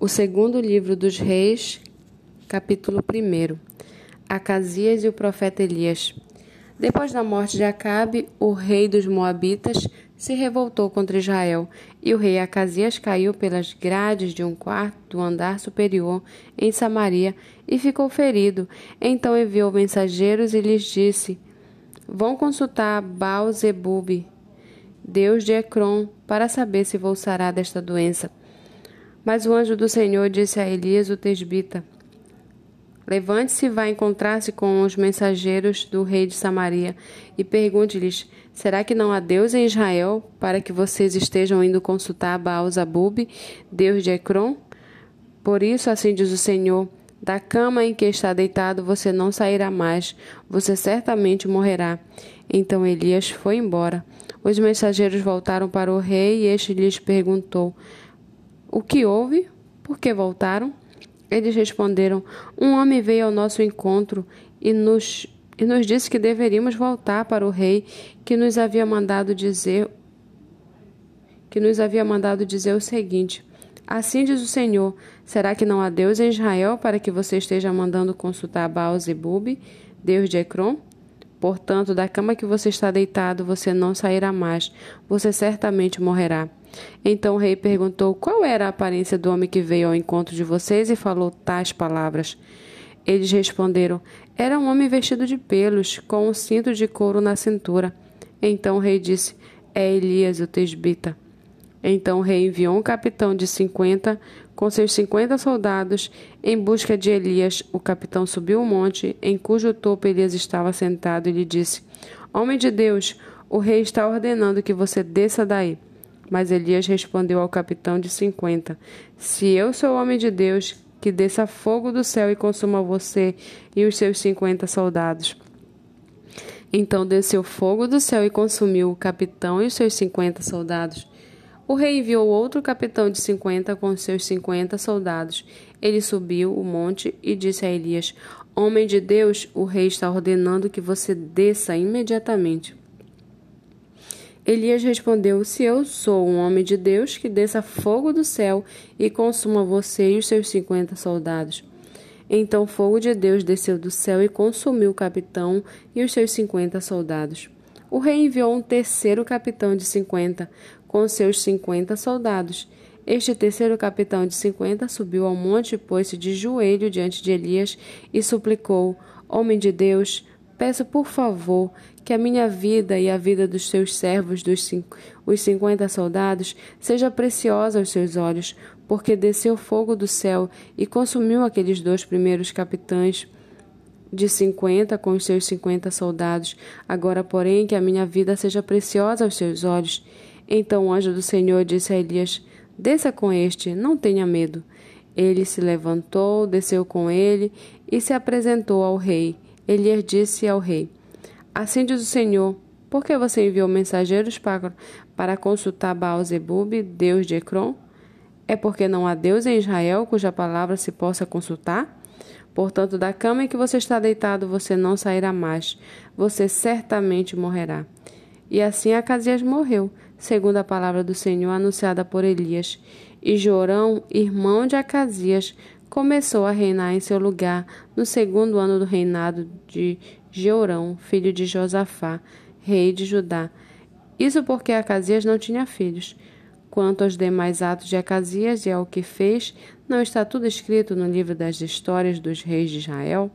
O segundo livro dos Reis, capítulo 1. Acasias e o profeta Elias. Depois da morte de Acabe, o rei dos Moabitas se revoltou contra Israel, e o rei Acasias caiu pelas grades de um quarto do andar superior em Samaria e ficou ferido. Então enviou mensageiros e lhes disse: Vão consultar Baal-zebub, deus de Ecrom, para saber se vou sarar desta doença. Mas o anjo do Senhor disse a Elias, o tesbita: Levante-se e vá encontrar-se com os mensageiros do rei de Samaria e pergunte-lhes: Será que não há Deus em Israel para que vocês estejam indo consultar Baal-Zabub, Deus de Ecrom? Por isso, assim diz o Senhor: Da cama em que está deitado você não sairá mais, você certamente morrerá. Então Elias foi embora. Os mensageiros voltaram para o rei e este lhes perguntou: o que houve? Por que voltaram? Eles responderam: Um homem veio ao nosso encontro e nos, e nos disse que deveríamos voltar para o rei que nos havia mandado dizer que nos havia mandado dizer o seguinte: Assim diz o Senhor: Será que não há Deus em Israel para que você esteja mandando consultar Baal-zebub, Deus de Ecrom? Portanto, da cama que você está deitado, você não sairá mais, você certamente morrerá. Então o rei perguntou qual era a aparência do homem que veio ao encontro de vocês e falou tais palavras. Eles responderam: Era um homem vestido de pelos, com um cinto de couro na cintura. Então o rei disse: É Elias, o tesbita. Então o rei enviou um capitão de cinquenta com seus cinquenta soldados em busca de Elias. O capitão subiu o monte, em cujo topo Elias estava sentado, e lhe disse: Homem de Deus, o rei está ordenando que você desça daí. Mas Elias respondeu ao capitão de cinquenta: Se eu sou homem de Deus, que desça fogo do céu e consuma você e os seus cinquenta soldados. Então desceu fogo do céu e consumiu o capitão e os seus cinquenta soldados. O rei enviou outro capitão de cinquenta com seus cinquenta soldados. Ele subiu o monte e disse a Elias: Homem de Deus, o rei está ordenando que você desça imediatamente. Elias respondeu: Se eu sou um homem de Deus, que desça fogo do céu e consuma você e os seus cinquenta soldados. Então fogo de Deus desceu do céu e consumiu o capitão e os seus cinquenta soldados. O rei enviou um terceiro capitão de cinquenta, com seus cinquenta soldados. Este terceiro capitão de cinquenta subiu ao monte pôs-se de joelho diante de Elias e suplicou: Homem de Deus, peço por favor que a minha vida e a vida dos seus servos, dos os cinquenta soldados, seja preciosa aos seus olhos, porque desceu fogo do céu e consumiu aqueles dois primeiros capitães de cinquenta com os seus cinquenta soldados. Agora, porém, que a minha vida seja preciosa aos seus olhos. Então o anjo do Senhor disse a Elias: Desça com este, não tenha medo. Ele se levantou, desceu com ele e se apresentou ao rei. Elias disse ao rei: Assim diz o Senhor: Por que você enviou mensageiros para, para consultar Baal-zebub, deus de Ecrom? É porque não há Deus em Israel cuja palavra se possa consultar? Portanto, da cama em que você está deitado, você não sairá mais. Você certamente morrerá. E assim Acasias morreu, segundo a palavra do Senhor anunciada por Elias. E Jorão, irmão de Acasias, começou a reinar em seu lugar no segundo ano do reinado de Jeorão, filho de Josafá, rei de Judá. Isso porque Acasias não tinha filhos. Quanto aos demais atos de Acasias e ao que fez, não está tudo escrito no livro das histórias dos reis de Israel?